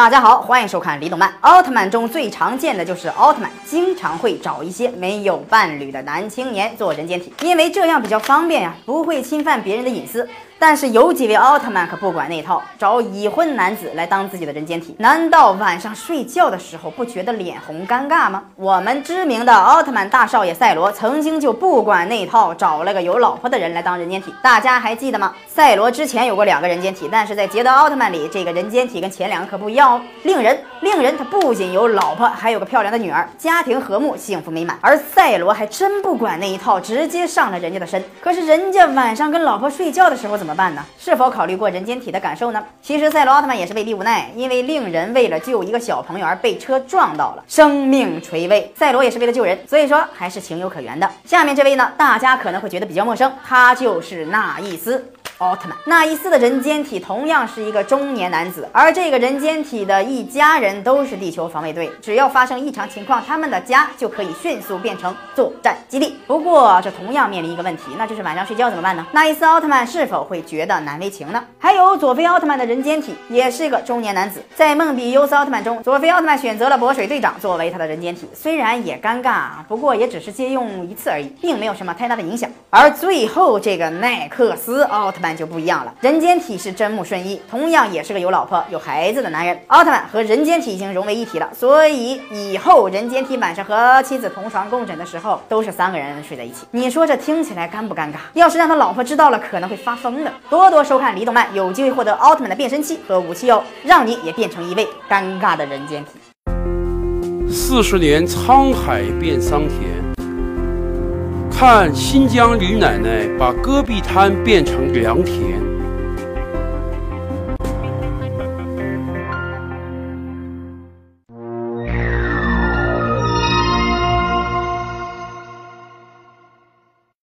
大家好，欢迎收看《李动漫》。奥特曼中最常见的就是奥特曼经常会找一些没有伴侣的男青年做人间体，因为这样比较方便呀，不会侵犯别人的隐私。但是有几位奥特曼可不管那套，找已婚男子来当自己的人间体，难道晚上睡觉的时候不觉得脸红尴尬吗？我们知名的奥特曼大少爷赛罗曾经就不管那套，找了个有老婆的人来当人间体，大家还记得吗？赛罗之前有过两个人间体，但是在捷德奥特曼里，这个人间体跟前两个可不一样哦。令人，令人他不仅有老婆，还有个漂亮的女儿，家庭和睦，幸福美满。而赛罗还真不管那一套，直接上了人家的身。可是人家晚上跟老婆睡觉的时候怎么办呢？是否考虑过人间体的感受呢？其实赛罗奥特曼也是被逼无奈，因为令人为了救一个小朋友而被车撞到了，生命垂危。赛罗也是为了救人，所以说还是情有可原的。下面这位呢，大家可能会觉得比较陌生，他就是那意思。奥特曼纳伊斯的人间体同样是一个中年男子，而这个人间体的一家人都是地球防卫队，只要发生异常情况，他们的家就可以迅速变成作战基地。不过这同样面临一个问题，那就是晚上睡觉怎么办呢？那伊斯奥特曼是否会觉得难为情呢？还有佐菲奥特曼的人间体也是个中年男子，在梦比优斯奥特曼中，佐菲奥特曼选择了博水队长作为他的人间体，虽然也尴尬，不过也只是借用一次而已，并没有什么太大的影响。而最后这个奈克斯奥特曼。就不一样了，人间体是真木顺一，同样也是个有老婆有孩子的男人。奥特曼和人间体已经融为一体了，所以以后人间体晚上和妻子同床共枕的时候，都是三个人睡在一起。你说这听起来尴不尴尬？要是让他老婆知道了，可能会发疯的。多多收看李动漫，有机会获得奥特曼的变身器和武器哦，让你也变成一位尴尬的人间体。四十年沧海变桑田。看新疆李奶奶把戈壁滩变成良田。